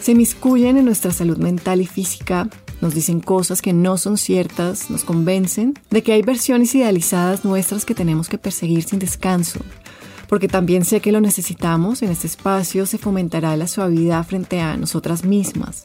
se miscuyen en nuestra salud mental y física, nos dicen cosas que no son ciertas, nos convencen de que hay versiones idealizadas nuestras que tenemos que perseguir sin descanso. Porque también sé que lo necesitamos, en este espacio se fomentará la suavidad frente a nosotras mismas,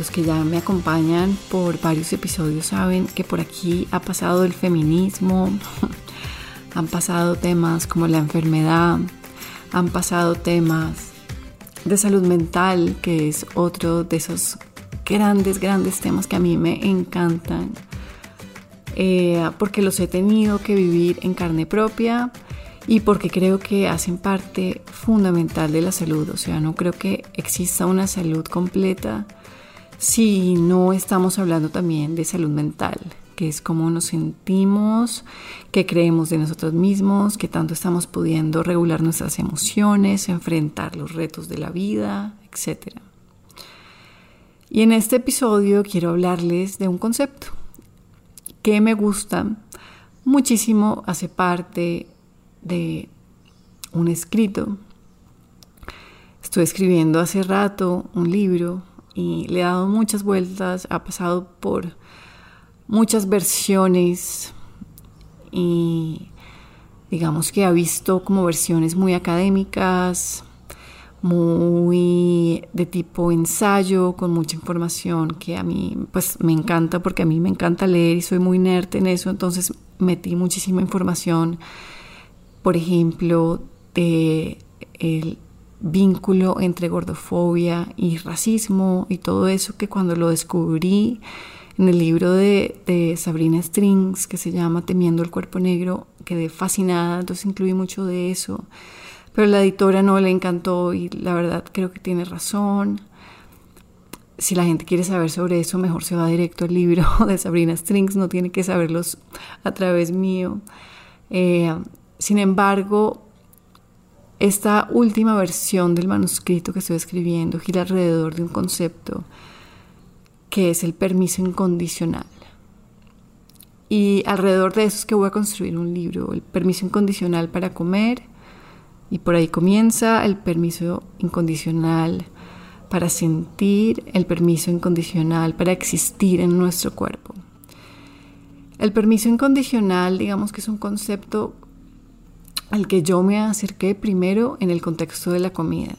Los que ya me acompañan por varios episodios saben que por aquí ha pasado el feminismo, han pasado temas como la enfermedad, han pasado temas de salud mental, que es otro de esos grandes, grandes temas que a mí me encantan, eh, porque los he tenido que vivir en carne propia y porque creo que hacen parte fundamental de la salud. O sea, no creo que exista una salud completa si no estamos hablando también de salud mental que es cómo nos sentimos, qué creemos de nosotros mismos, qué tanto estamos pudiendo regular nuestras emociones, enfrentar los retos de la vida, etc. Y en este episodio quiero hablarles de un concepto que me gusta muchísimo, hace parte de un escrito. Estoy escribiendo hace rato un libro y le he dado muchas vueltas, ha pasado por muchas versiones y digamos que ha visto como versiones muy académicas, muy de tipo ensayo, con mucha información que a mí pues me encanta porque a mí me encanta leer y soy muy nerd en eso, entonces metí muchísima información, por ejemplo, de el vínculo entre gordofobia y racismo y todo eso que cuando lo descubrí en el libro de, Sabrina Strings, que se llama Temiendo el cuerpo negro, quedé fascinada, entonces incluí mucho de eso. Pero la editora no le encantó y la verdad creo que tiene razón. Si la gente quiere saber sobre eso, mejor se va directo al libro de Sabrina Strings, no tiene que saberlos a través mío. Eh, sin embargo, esta última versión del manuscrito que estoy escribiendo gira alrededor de un concepto que es el permiso incondicional. Y alrededor de eso es que voy a construir un libro, el permiso incondicional para comer, y por ahí comienza el permiso incondicional para sentir, el permiso incondicional para existir en nuestro cuerpo. El permiso incondicional, digamos que es un concepto al que yo me acerqué primero en el contexto de la comida,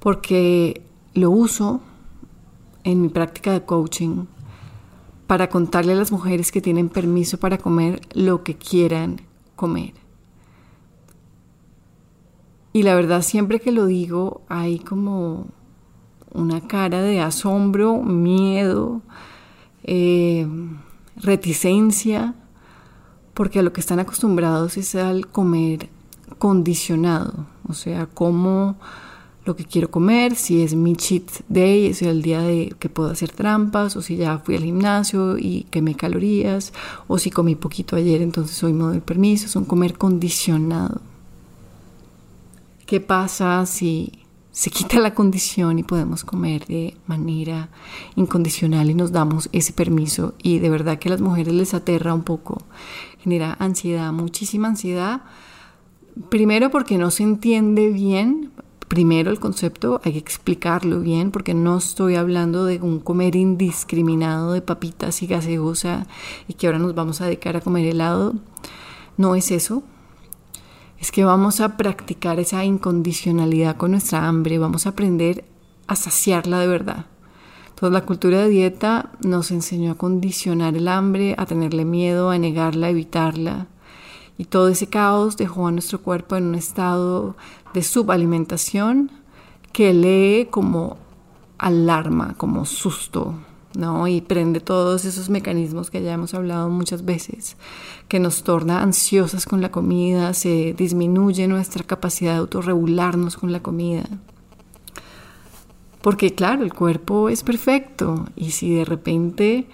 porque lo uso en mi práctica de coaching para contarle a las mujeres que tienen permiso para comer lo que quieran comer. Y la verdad, siempre que lo digo, hay como una cara de asombro, miedo, eh, reticencia, porque a lo que están acostumbrados es al comer condicionado, o sea, como lo que quiero comer, si es mi cheat day, es el día de que puedo hacer trampas, o si ya fui al gimnasio y quemé calorías, o si comí poquito ayer, entonces hoy me doy permiso, es un comer condicionado. ¿Qué pasa si se quita la condición y podemos comer de manera incondicional y nos damos ese permiso y de verdad que a las mujeres les aterra un poco, genera ansiedad, muchísima ansiedad. Primero porque no se entiende bien, primero el concepto hay que explicarlo bien porque no estoy hablando de un comer indiscriminado de papitas y gaseosa y que ahora nos vamos a dedicar a comer helado. No es eso, es que vamos a practicar esa incondicionalidad con nuestra hambre, vamos a aprender a saciarla de verdad. Toda la cultura de dieta nos enseñó a condicionar el hambre, a tenerle miedo, a negarla, a evitarla. Y todo ese caos dejó a nuestro cuerpo en un estado de subalimentación que lee como alarma, como susto, ¿no? Y prende todos esos mecanismos que ya hemos hablado muchas veces, que nos torna ansiosas con la comida, se disminuye nuestra capacidad de autorregularnos con la comida. Porque claro, el cuerpo es perfecto y si de repente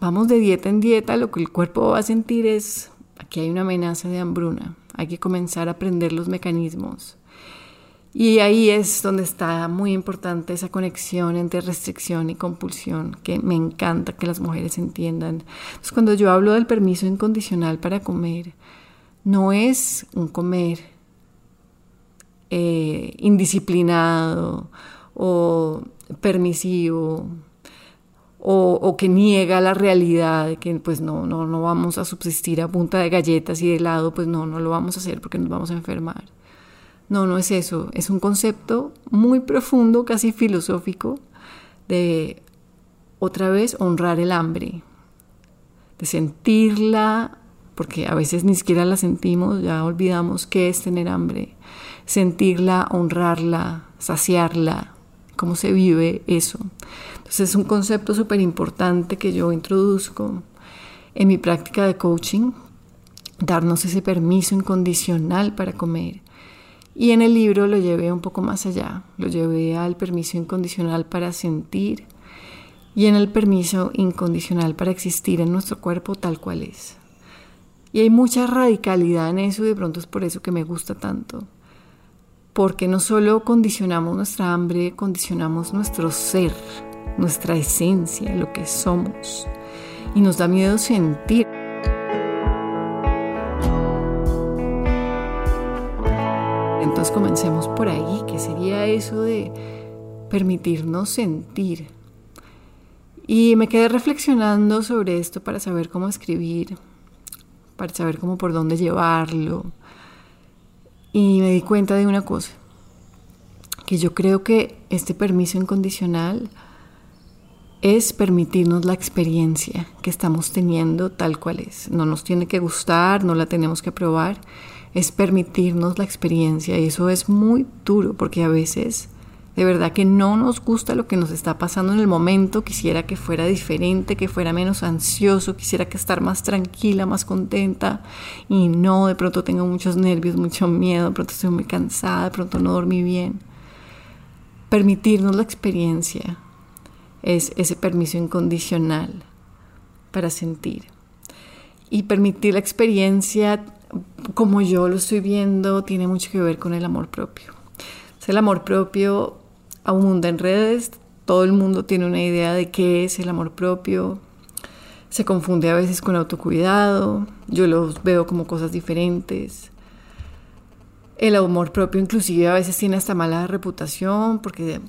vamos de dieta en dieta, lo que el cuerpo va a sentir es, aquí hay una amenaza de hambruna, hay que comenzar a aprender los mecanismos y ahí es donde está muy importante esa conexión entre restricción y compulsión, que me encanta que las mujeres entiendan. Entonces, cuando yo hablo del permiso incondicional para comer, no es un comer eh, indisciplinado o permisivo o, o, que niega la realidad que pues no, no, no vamos a subsistir a punta de galletas y de helado, pues no, no lo vamos a hacer porque nos vamos a enfermar. No, no es eso. Es un concepto muy profundo, casi filosófico, de otra vez honrar el hambre, de sentirla, porque a veces ni siquiera la sentimos, ya olvidamos qué es tener hambre, sentirla, honrarla, saciarla, cómo se vive eso. Entonces es un concepto súper importante que yo introduzco en mi práctica de coaching, darnos ese permiso incondicional para comer y en el libro lo llevé un poco más allá, lo llevé al permiso incondicional para sentir y en el permiso incondicional para existir en nuestro cuerpo tal cual es. Y hay mucha radicalidad en eso y de pronto es por eso que me gusta tanto. Porque no solo condicionamos nuestra hambre, condicionamos nuestro ser, nuestra esencia, lo que somos. Y nos da miedo sentir. Entonces comencemos por ahí, que sería eso de permitirnos sentir. Y me quedé reflexionando sobre esto para saber cómo escribir, para saber cómo por dónde llevarlo. Y me di cuenta de una cosa, que yo creo que este permiso incondicional es permitirnos la experiencia que estamos teniendo tal cual es. No nos tiene que gustar, no la tenemos que probar, es permitirnos la experiencia y eso es muy duro porque a veces de verdad que no nos gusta lo que nos está pasando en el momento, quisiera que fuera diferente, que fuera menos ansioso, quisiera que estar más tranquila, más contenta y no, de pronto tengo muchos nervios, mucho miedo, de pronto estoy muy cansada, de pronto no dormí bien. Permitirnos la experiencia es ese permiso incondicional para sentir. Y permitir la experiencia como yo lo estoy viendo, tiene mucho que ver con el amor propio. el amor propio abunda en redes, todo el mundo tiene una idea de qué es el amor propio, se confunde a veces con autocuidado, yo los veo como cosas diferentes. El amor propio inclusive a veces tiene hasta mala reputación porque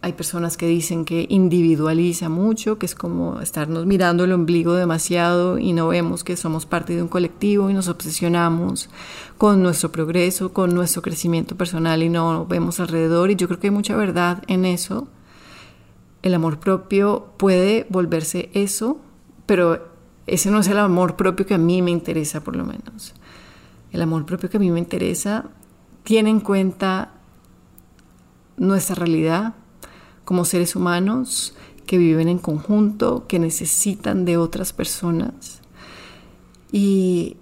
hay personas que dicen que individualiza mucho, que es como estarnos mirando el ombligo demasiado y no vemos que somos parte de un colectivo y nos obsesionamos con nuestro progreso, con nuestro crecimiento personal y no vemos alrededor. Y yo creo que hay mucha verdad en eso. El amor propio puede volverse eso, pero ese no es el amor propio que a mí me interesa por lo menos. El amor propio que a mí me interesa tiene en cuenta nuestra realidad, como seres humanos que viven en conjunto, que necesitan de otras personas. Y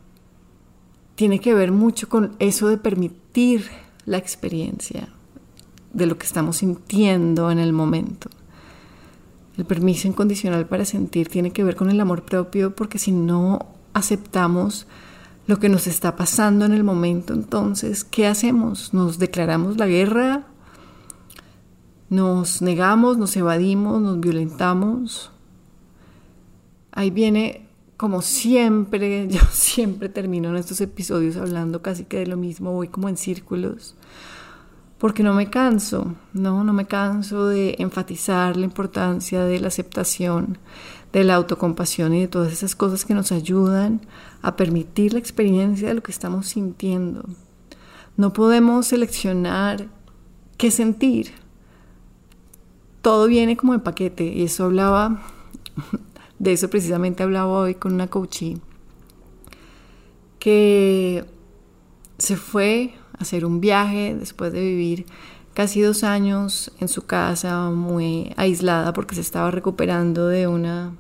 tiene que ver mucho con eso de permitir la experiencia de lo que estamos sintiendo en el momento. El permiso incondicional para sentir tiene que ver con el amor propio porque si no aceptamos lo que nos está pasando en el momento, entonces, ¿qué hacemos? ¿Nos declaramos la guerra nos negamos, nos evadimos, nos violentamos. Ahí viene, como siempre, yo siempre termino en estos episodios hablando casi que de lo mismo, voy como en círculos, porque no me canso, no, no me canso de enfatizar la importancia de la aceptación, de la autocompasión y de todas esas cosas que nos ayudan a permitir la experiencia de lo que estamos sintiendo. No podemos seleccionar qué sentir todo viene como en paquete. Y eso hablaba, de eso precisamente hablaba hoy con una coachee que se fue a hacer un viaje después de vivir casi dos años en su casa muy aislada porque se estaba recuperando de una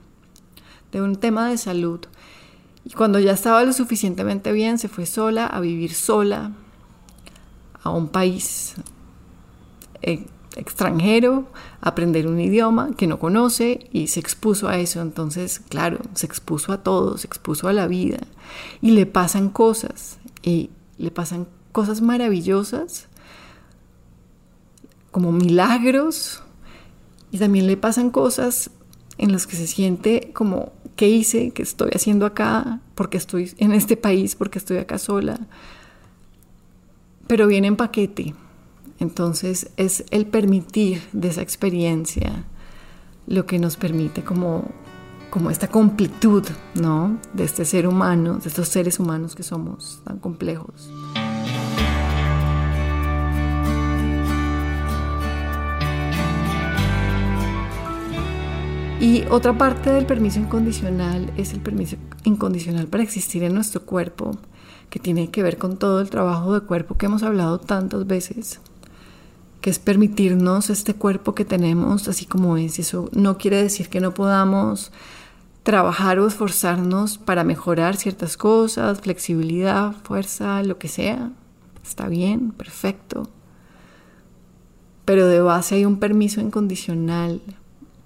de un tema de salud. Y cuando ya estaba lo suficientemente bien se fue sola a vivir sola a un país eh, extranjero, aprender un idioma que no conoce y se expuso a eso. Entonces, claro, se expuso a todo, se expuso a la vida y le pasan cosas y le pasan cosas maravillosas como milagros y también le pasan cosas en las que se siente como, ¿qué hice? ¿Qué estoy haciendo acá? porque estoy en este país? porque estoy acá sola? Pero viene en paquete entonces es el permitir de esa experiencia lo que nos permite como, como esta completud, ¿no? De este ser humano, de estos seres humanos que somos tan complejos. Y otra parte del permiso incondicional es el permiso incondicional para existir en nuestro cuerpo, que tiene que ver con todo el trabajo de cuerpo que hemos hablado tantas veces que es permitirnos este cuerpo que tenemos así como es. Eso no quiere decir que no podamos trabajar o esforzarnos para mejorar ciertas cosas, flexibilidad, fuerza, lo que sea. Está bien, perfecto. Pero de base hay un permiso incondicional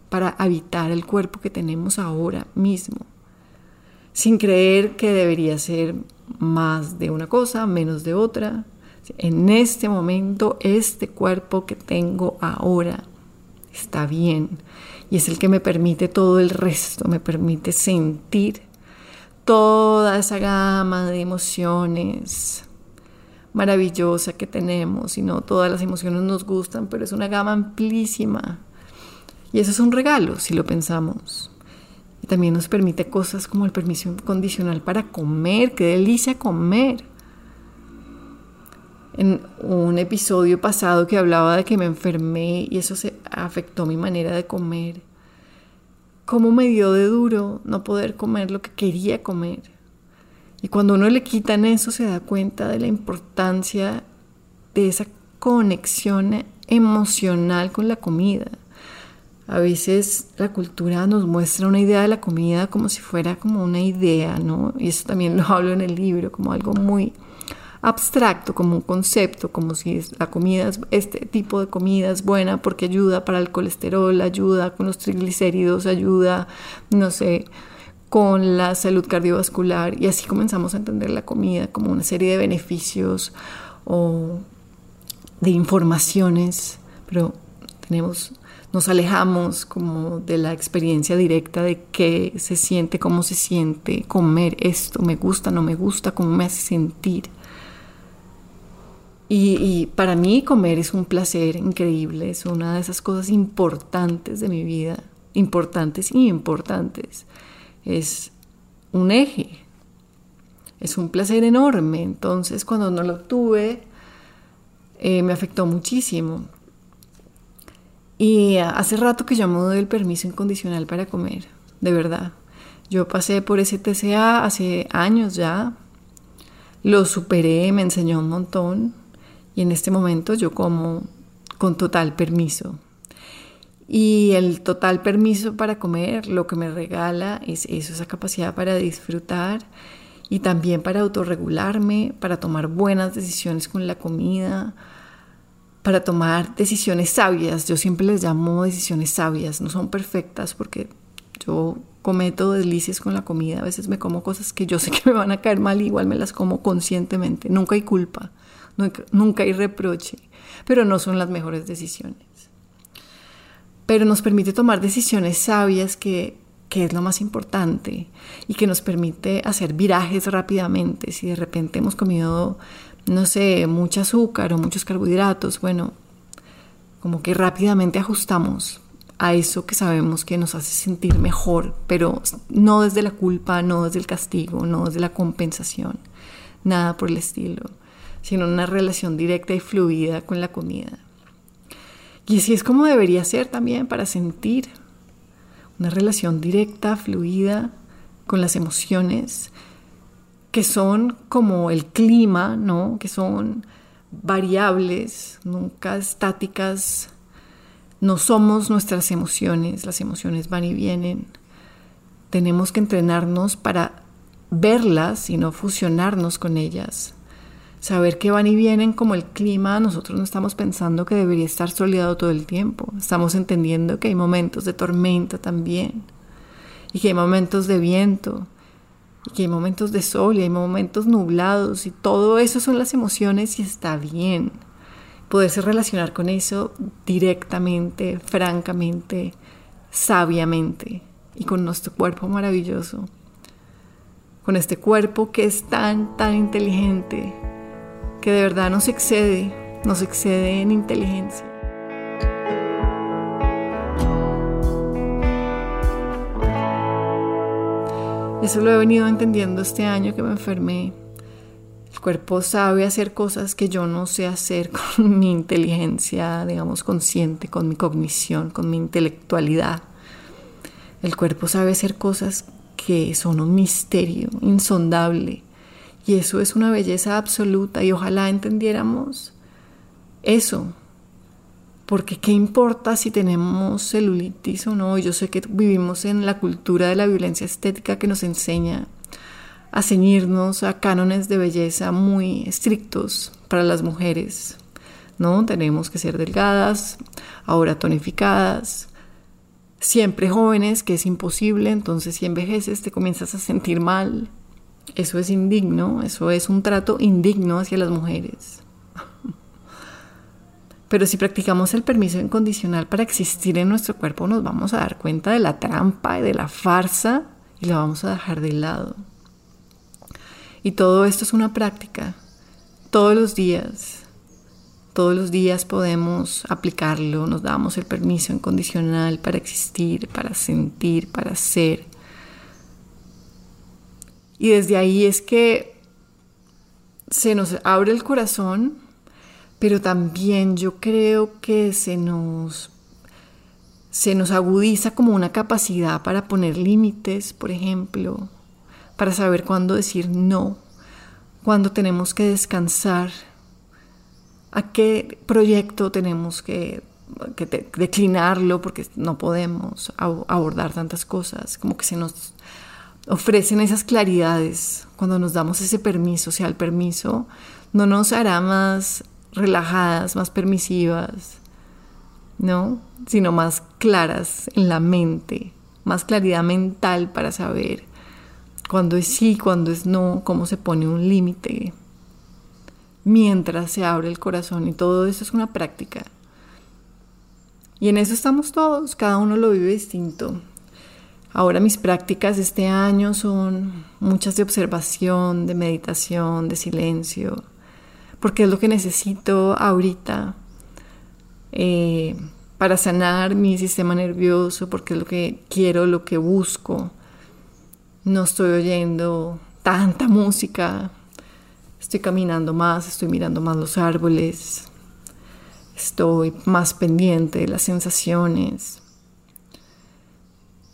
para habitar el cuerpo que tenemos ahora mismo, sin creer que debería ser más de una cosa, menos de otra, en este momento, este cuerpo que tengo ahora está bien y es el que me permite todo el resto, me permite sentir toda esa gama de emociones maravillosa que tenemos y no todas las emociones nos gustan, pero es una gama amplísima. Y eso es un regalo si lo pensamos. Y también nos permite cosas como el permiso condicional para comer, qué delicia comer en un episodio pasado que hablaba de que me enfermé y eso se afectó mi manera de comer. Cómo me dio de duro no poder comer lo que quería comer. Y cuando uno le quitan eso se da cuenta de la importancia de esa conexión emocional con la comida. A veces la cultura nos muestra una idea de la comida como si fuera como una idea, ¿no? Y eso también lo hablo en el libro, como algo muy abstracto, como un concepto, como si la comida, este tipo de comida es buena porque ayuda para el colesterol, ayuda con los triglicéridos, ayuda, no sé, con la salud cardiovascular y así comenzamos a entender la comida como una serie de beneficios o de informaciones, pero tenemos nos alejamos como de la experiencia directa de qué se siente, cómo se siente comer esto, me gusta, no me gusta, cómo me hace sentir. Y, para mí comer es un placer increíble, es una de esas cosas importantes de mi vida, importantes y importantes. Es un eje, es un placer enorme. Entonces cuando no lo tuve, eh, me afectó muchísimo. Y hace rato que yo me doy el permiso incondicional para comer, de verdad. Yo pasé por ese TCA hace años ya, lo superé, me enseñó un montón en este momento yo como con total permiso. Y el total permiso para comer lo que me regala es eso, esa capacidad para disfrutar y también para autorregularme, para tomar buenas decisiones con la comida, para tomar decisiones sabias. Yo siempre les llamo decisiones sabias, no son perfectas porque yo cometo delicias con la comida, a veces me como cosas que yo sé que me van a caer mal, igual me las como conscientemente, nunca hay culpa nunca, hay reproche, pero no son las mejores decisiones. pero nos permite tomar decisiones sabias que, que es lo más importante y que nos permite hacer virajes rápidamente. Si de repente hemos comido, no sé, mucho azúcar o muchos carbohidratos, bueno, como que rápidamente ajustamos a eso que sabemos que nos hace sentir mejor, pero no desde la culpa, no desde el castigo, no desde la compensación, nada por el estilo, sino una relación directa y fluida con la comida. Y así es como debería ser también para sentir una relación directa, fluida con las emociones, que son como el clima, ¿no? Que son variables, nunca estáticas. No somos nuestras emociones, las emociones van y vienen. Tenemos que entrenarnos para verlas y no fusionarnos con ellas. Saber que van y vienen como el clima, nosotros no estamos pensando que debería estar soleado todo el tiempo. Estamos entendiendo que hay momentos de tormenta también. Y que hay momentos de viento. Y que hay momentos de sol y hay momentos nublados. Y todo eso son las emociones y está bien. Poderse relacionar con eso directamente, francamente, sabiamente. Y con nuestro cuerpo maravilloso. Con este cuerpo que es tan, tan inteligente que de verdad nos excede, nos excede en inteligencia. Eso lo he venido entendiendo este año que me enfermé. El cuerpo sabe hacer cosas que yo no sé hacer con mi inteligencia, digamos, consciente, con mi cognición, con mi intelectualidad. El cuerpo sabe hacer cosas que son un misterio insondable y eso es una belleza absoluta y ojalá entendiéramos eso. Porque qué importa si tenemos celulitis o no. Yo sé que vivimos en la cultura de la violencia estética que nos enseña a ceñirnos a cánones de belleza muy estrictos para las mujeres. ¿No? Tenemos que ser delgadas, ahora tonificadas, siempre jóvenes, que es imposible, entonces si envejeces te comienzas a sentir mal, eso es indigno, eso es un trato indigno hacia las mujeres. Pero si practicamos el permiso incondicional para existir en nuestro cuerpo, nos vamos a dar cuenta de la trampa y de la farsa y la vamos a dejar de lado. Y todo esto es una práctica. Todos los días, todos los días podemos aplicarlo, nos damos el permiso incondicional para existir, para sentir, para ser. Y desde ahí es que se nos abre el corazón, pero también yo creo que se nos, se nos agudiza como una capacidad para poner límites, por ejemplo, para saber cuándo decir no, cuándo tenemos que descansar, a qué proyecto tenemos que, que declinarlo porque no podemos abordar tantas cosas, como que se nos ofrecen esas claridades cuando nos damos ese permiso, o sea, el permiso no nos hará más relajadas, más permisivas, ¿no? Sino más claras en la mente, más claridad mental para saber cuándo es sí, cuándo es no, cómo se pone un límite, mientras se abre el corazón y todo eso es una práctica. Y en eso estamos todos, cada uno lo vive distinto. Ahora mis prácticas este año son muchas de observación, de meditación, de silencio, porque es lo que necesito ahorita eh, para sanar mi sistema nervioso, porque es lo que quiero, lo que busco. No estoy oyendo tanta música, estoy caminando más, estoy mirando más los árboles, estoy más pendiente de las sensaciones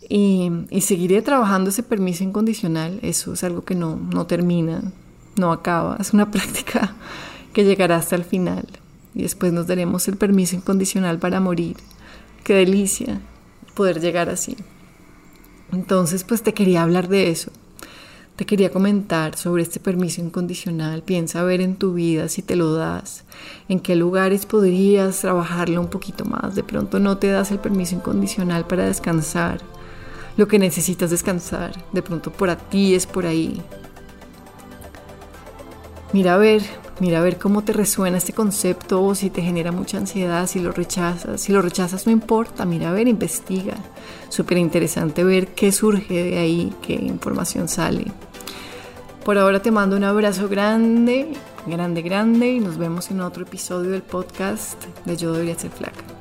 y, seguiré trabajando ese permiso incondicional. Eso es algo que no, no termina, no acaba. Es una práctica que llegará hasta el final. Y después nos daremos el permiso incondicional para morir. Qué delicia poder llegar así. Entonces, pues te quería hablar de eso. Te quería comentar sobre este permiso incondicional. Piensa ver en tu vida si te lo das, en qué lugares podrías trabajarlo un poquito más. De pronto no te das el permiso incondicional para descansar, lo que necesitas descansar. De pronto por ti es por ahí. Mira a ver, mira a ver cómo te resuena este concepto o si te genera mucha ansiedad, si lo rechazas. Si lo rechazas no importa, mira a ver, investiga. Súper interesante ver qué surge de ahí, qué información sale. Por ahora te mando un abrazo grande, grande, grande y nos vemos en otro episodio del podcast de Yo debería ser flaca.